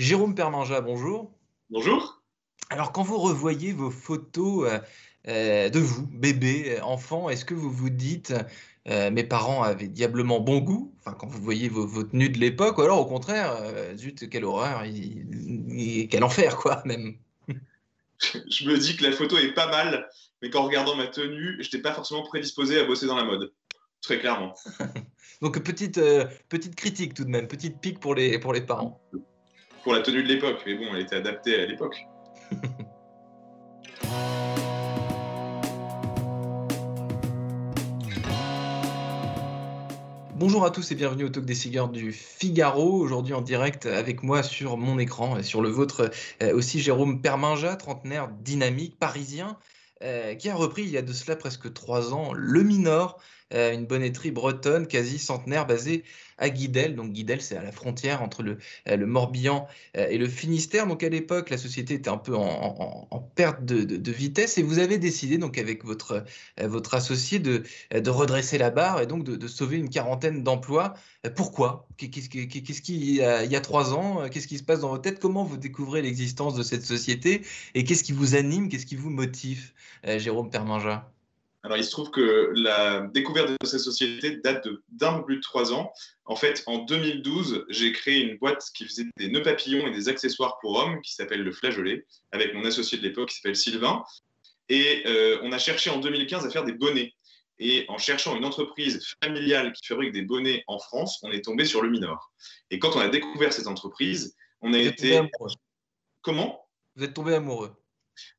Jérôme Permanja, bonjour. Bonjour. Alors, quand vous revoyez vos photos euh, euh, de vous, bébé, euh, enfant, est-ce que vous vous dites mes parents avaient diablement bon goût? Enfin, quand vous voyez vos, tenues de l'époque, ou alors au contraire, zut, quelle horreur, quel enfer, quoi, même. Je me dis que la photo est pas mal, mais qu'en regardant ma tenue, je n'étais pas forcément prédisposé à bosser dans la mode. Très clairement. Donc, petite, petite critique tout de même, petite pique pour les, pour les parents pour la tenue de l'époque, mais bon, elle était adaptée à l'époque. Bonjour à tous et bienvenue au Talk des cigares du Figaro. Aujourd'hui en direct avec moi sur mon écran et sur le vôtre euh, aussi Jérôme Perminja, trentenaire dynamique parisien, euh, qui a repris il y a de cela presque trois ans le Minor, euh, une bonneterie bretonne quasi centenaire basée à Guidel. Donc Guidel, c'est à la frontière entre le, euh, Morbihan et le Finistère. Donc à l'époque, la société était un peu en, perte de, vitesse et vous avez décidé, donc avec votre, associé, de, redresser la barre et donc de, sauver une quarantaine d'emplois. Pourquoi? Qu'est-ce qui, il y a trois ans, qu'est-ce qui se passe dans votre tête? Comment vous découvrez l'existence de cette société? Et qu'est-ce qui vous anime? Qu'est-ce qui vous motive euh, Jérôme Permanja alors, il se trouve que la découverte de cette société date d'un peu plus de trois ans. En fait, en 2012, j'ai créé une boîte qui faisait des nœuds papillons et des accessoires pour hommes qui s'appelle le Flageolet, avec mon associé de l'époque qui s'appelle Sylvain. Et euh, on a cherché en 2015 à faire des bonnets. Et en cherchant une entreprise familiale qui fabrique des bonnets en France, on est tombé sur le Minor. Et quand on a découvert cette entreprise, on a été. Comment? Vous êtes tombé amoureux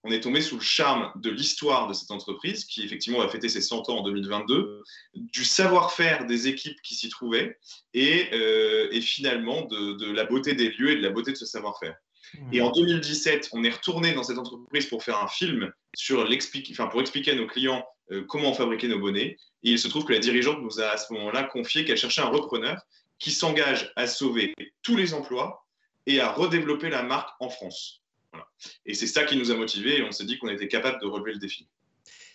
on est tombé sous le charme de l'histoire de cette entreprise, qui effectivement va fêter ses 100 ans en 2022, du savoir-faire des équipes qui s'y trouvaient, et, euh, finalement de, la beauté des lieux et de la beauté de ce savoir-faire. Hmm. Et en 2017, on est retourné dans cette entreprise pour faire un film sur enfin, pour expliquer à nos clients euh, comment fabriquer nos bonnets. Et il se trouve que la dirigeante nous a à ce moment-là confié qu'elle cherchait un repreneur qui s'engage à sauver tous les emplois et à redévelopper la marque en France. Et c'est ça qui nous a motivés et on s'est dit qu'on était capable de relever le défi.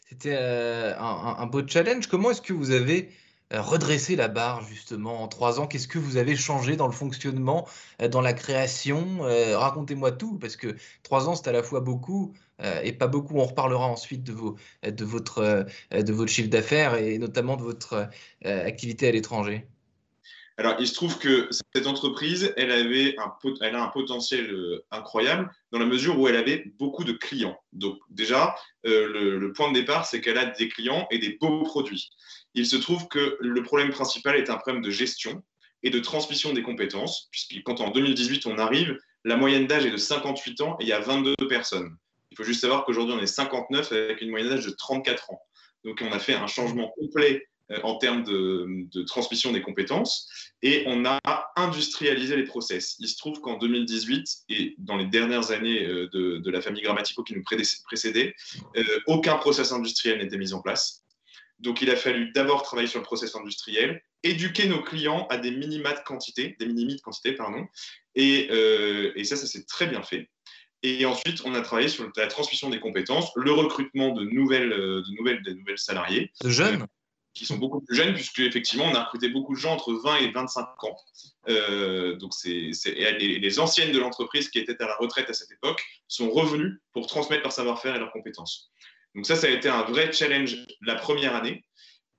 C'était euh, un, beau challenge. Comment est-ce que vous avez euh, redressé la barre justement en trois ans? Qu'est-ce que vous avez changé dans le fonctionnement, euh, dans la création? Racontez-moi tout parce que trois ans c'est à la fois beaucoup et pas beaucoup. On reparlera ensuite de, vos, de, votre, de votre chiffre d'affaires et notamment de votre activité à l'étranger. Alors, il se trouve que cette entreprise, elle, avait un, a un potentiel euh, incroyable dans la mesure où elle avait beaucoup de clients. Donc, déjà, euh, le, point de départ, c'est qu'elle a des clients et des beaux produits. Il se trouve que le problème principal est un problème de gestion et de transmission des compétences, puisque quand en 2018 on arrive, la moyenne d'âge est de 58 ans et il y a 22 personnes. Il faut juste savoir qu'aujourd'hui on est 59 avec une moyenne d'âge de 34 ans. Donc on a fait un changement complet en termes de, transmission des compétences et on a industrialisé les process. Il se trouve qu'en 2018 et dans les dernières années euh, de, la famille Grammatico qui nous précédait, euh, aucun process industriel n'était mis en place. Donc il a fallu d'abord travailler sur le process industriel, éduquer nos clients à des minima de quantité, des minimi de quantité, pardon, et, et ça, ça s'est très bien fait. Et ensuite, on a travaillé sur la transmission des compétences, le recrutement de nouvelles, de nouvelles, de nouvelles salariés. De jeunes? Qui sont beaucoup plus jeunes, puisque effectivement, on a recruté beaucoup de gens entre 20 et 25 ans. Euh, donc, c'est, les, les, anciennes de l'entreprise qui étaient à la retraite à cette époque sont revenues pour transmettre leur savoir-faire et leurs compétences. Donc, ça, ça a été un vrai challenge la première année.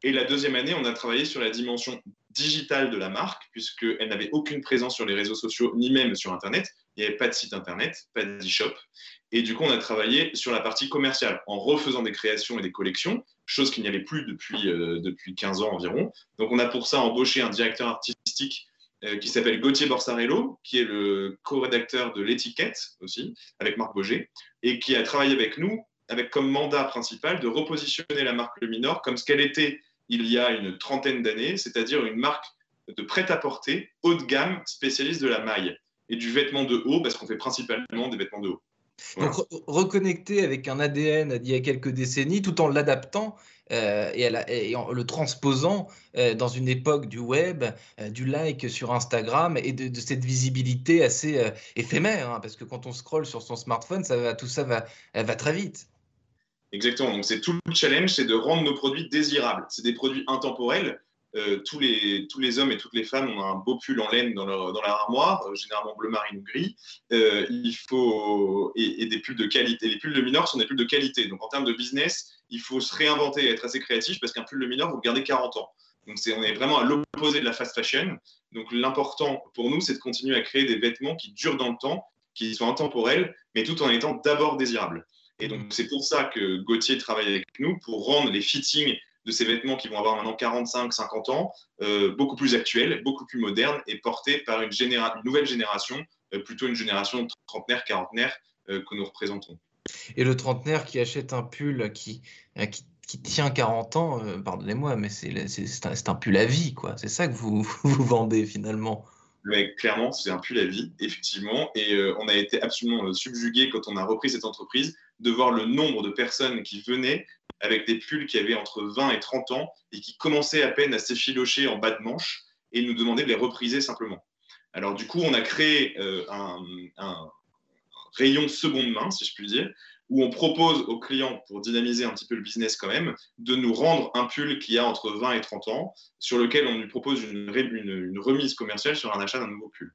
Et la deuxième année, on a travaillé sur la dimension digitale de la marque, puisqu'elle n'avait aucune présence sur les réseaux sociaux, ni même sur Internet. Il n'y avait pas de site Internet, pas d'e-shop. Et du coup, on a travaillé sur la partie commerciale en refaisant des créations et des collections, chose qu'il n'y avait plus depuis, euh, depuis 15 ans environ. Donc, on a pour ça embauché un directeur artistique euh, qui s'appelle Gauthier Borsarello, qui est le co-rédacteur de l'étiquette aussi, avec Marc Boger, et qui a travaillé avec nous avec comme mandat principal de repositionner la marque Le Minor comme ce qu'elle était il y a une trentaine d'années, c'est-à-dire une marque de prêt-à-porter haut de gamme spécialiste de la maille et du vêtement de haut, parce qu'on fait principalement des vêtements de haut. Donc reconnecter avec un ADN d'il y a quelques décennies tout en l'adaptant euh, et, en le transposant euh, dans une époque du web, euh, du like sur Instagram et de, cette visibilité assez éphémère, hein, parce que quand on scrolle sur son smartphone, ça va, tout ça va, va très vite. Exactement, donc c'est tout le challenge, c'est de rendre nos produits désirables. C'est des produits intemporels, euh, tous, les, hommes et toutes les femmes ont un beau pull en laine dans leur, dans leur armoire, euh, généralement bleu marine ou gris. il faut, et, des pulls de qualité. Les pulls de mineur sont des pulls de qualité. Donc en termes de business, il faut se réinventer et être assez créatif parce qu'un pull de mineur, vous gardez 40 ans. Donc on est vraiment à l'opposé de la fast fashion. Donc l'important pour nous, c'est de continuer à créer des vêtements qui durent dans le temps, qui sont intemporels, mais tout en étant d'abord désirables. Et donc c'est pour ça que Gauthier travaille avec nous pour rendre les fittings de ces vêtements qui vont avoir maintenant 45, 50 ans, euh, beaucoup plus actuels, beaucoup plus modernes et portés par une, nouvelle génération, euh, plutôt une génération trentenaire, quarantenaire euh, que nous représentons. Et le trentenaire qui achète un pull qui, qui qui tient 40 ans, euh, pardonnez-moi, mais c'est un, un, pull à vie, quoi. C'est ça que vous, vous vendez finalement. Mais clairement, c'est un pull à vie, effectivement. Et euh, on a été absolument euh, subjugué quand on a repris cette entreprise de voir le nombre de personnes qui venaient avec des pulls qui avaient entre 20 et 30 ans et qui commençaient à peine à s'effilocher en bas de manche et nous demandaient de les repriser simplement. Alors du coup, on a créé un, un, rayon seconde main, si je puis dire, où on propose aux clients, pour dynamiser un petit peu le business quand même, de nous rendre un pull qui a entre 20 et 30 ans, sur lequel on lui propose une, une, remise commerciale sur un achat d'un nouveau pull.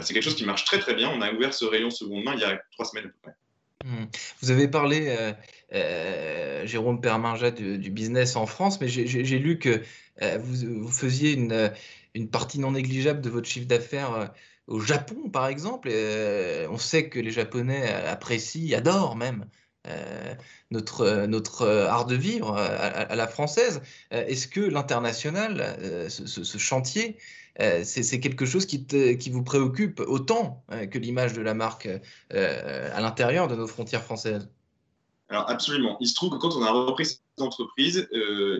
c'est quelque chose qui marche très très bien. On a ouvert ce rayon seconde main il y a trois semaines à peu près. Hmm. Vous avez parlé, euh, euh, Jérôme Perminja, du, business en France, mais j'ai lu que euh, vous, faisiez une, une, partie non négligeable de votre chiffre d'affaires au Japon, par exemple, on sait que les Japonais apprécient, adorent même euh, notre, notre art de vivre à, la française. Euh, est-ce que l'international, ce, chantier, c'est quelque chose qui, vous préoccupe autant que l'image de la marque à l'intérieur de nos frontières françaises? Alors absolument. Il se trouve que quand on a repris cette entreprise,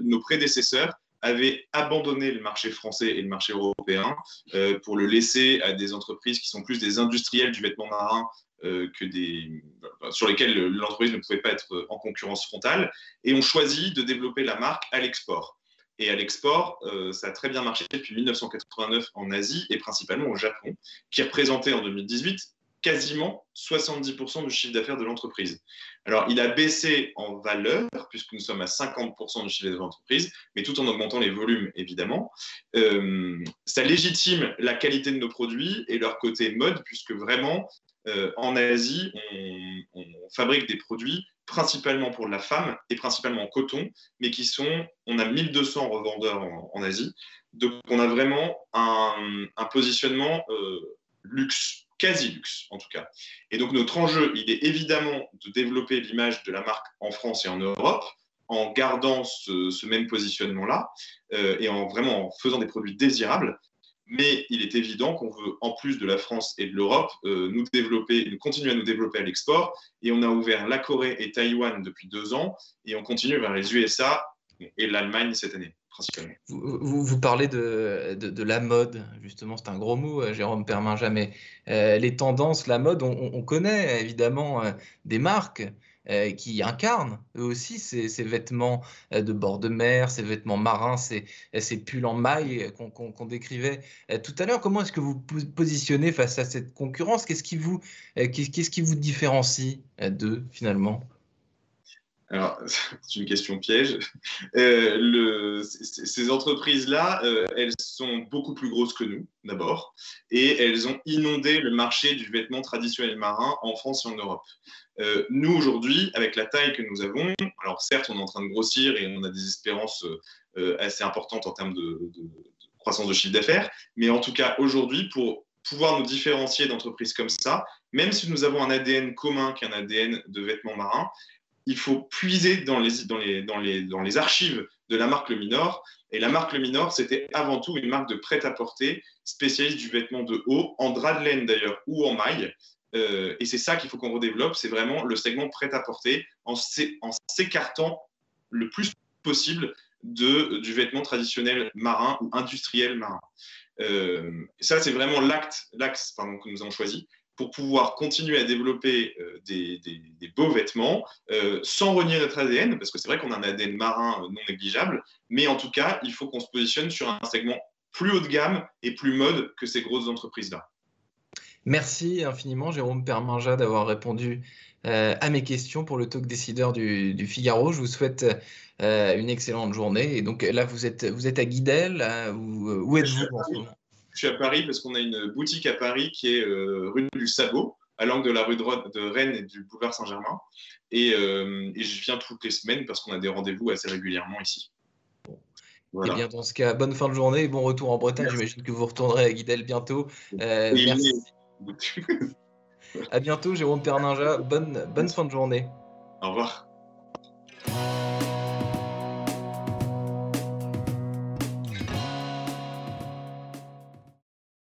nos prédécesseurs avait abandonné le marché français et le marché européen euh, pour le laisser à des entreprises qui sont plus des industriels du vêtement marin euh, que des, sur lesquels l'entreprise ne pouvait pas être en concurrence frontale, et ont choisi de développer la marque à l'export. Et à l'export, euh, ça a très bien marché depuis 1989 en Asie et principalement au Japon, qui représentait en 2018 quasiment 70% du chiffre d'affaires de l'entreprise. Alors, il a baissé en valeur, puisque nous sommes à 50% du chiffre d'affaires de l'entreprise, mais tout en augmentant les volumes, évidemment. Euh, ça légitime la qualité de nos produits et leur côté mode, puisque vraiment, euh, en Asie, on, fabrique des produits principalement pour la femme et principalement en coton, mais qui sont, on a 1200 revendeurs en, Asie, donc on a vraiment un, positionnement euh, luxe quasi luxe en tout cas. Et donc notre enjeu, il est évidemment de développer l'image de la marque en France et en Europe en gardant ce, même positionnement-là euh, et en vraiment en faisant des produits désirables. Mais il est évident qu'on veut, en plus de la France et de l'Europe, euh, continuer à nous développer à l'export. Et on a ouvert la Corée et Taïwan depuis deux ans, et on continue vers les USA et l'Allemagne cette année. Vous, vous, parlez de, la mode, justement, c'est un gros mot, euh, Jérôme Permin, jamais. Euh, les tendances, la mode, on, connaît évidemment des marques qui incarnent eux aussi ces, vêtements de bord de mer, ces vêtements marins, ces, ces pulls en maille qu'on décrivait tout à l'heure. Comment est-ce que vous positionnez face à cette concurrence? Qu'est-ce qui, vous, qu'est-ce qui vous différencie d'eux finalement? Alors, c'est une question piège. Euh, ces entreprises-là, euh, elles sont beaucoup plus grosses que nous, d'abord, et elles ont inondé le marché du vêtement traditionnel marin en France et en Europe. Euh, nous, aujourd'hui, avec la taille que nous avons, alors certes, on est en train de grossir et on a des espérances assez importantes en termes de, croissance de chiffre d'affaires, mais en tout cas, aujourd'hui, pour pouvoir nous différencier d'entreprises comme ça, même si nous avons un ADN commun qui est un ADN de vêtements marins, il faut puiser dans les, dans les, dans les, dans les archives de la marque Le Minor. Et la marque Le Minor, c'était avant tout une marque de prêt-à-porter, spécialiste du vêtement de haut, en drap de laine d'ailleurs, ou en maille. Euh, et c'est ça qu'il faut qu'on redéveloppe, c'est vraiment le segment prêt-à-porter, en s'écartant le plus possible de, du vêtement traditionnel marin ou industriel marin. Euh, ça, c'est vraiment l'axe que nous avons choisi pour pouvoir continuer à développer euh, des, beaux vêtements euh, sans renier notre ADN, parce que c'est vrai qu'on a un ADN marin euh, non négligeable, mais en tout cas, il faut qu'on se positionne sur un segment plus haut de gamme et plus mode que ces grosses entreprises-là. Merci infiniment, Jérôme Perminja, d'avoir répondu à mes questions pour le talk décideur du, Figaro. Je vous souhaite une excellente journée. Et donc là, vous êtes, vous êtes à Guidel. où, où êtes-vous en ce moment? Je suis à Paris parce qu'on a une boutique à Paris qui est rue du Sabot, à l'angle de la rue de, de, Rennes et du boulevard Saint-Germain. Et, et, je viens toutes les semaines parce qu'on a des rendez-vous assez régulièrement ici. Eh bien, dans ce cas, bonne fin de journée et bon retour en Bretagne. J'imagine que vous retournerez à Guidel bientôt. Euh, merci. à bientôt, Jérôme Perninja. Bonne, bonne fin de journée. Au revoir.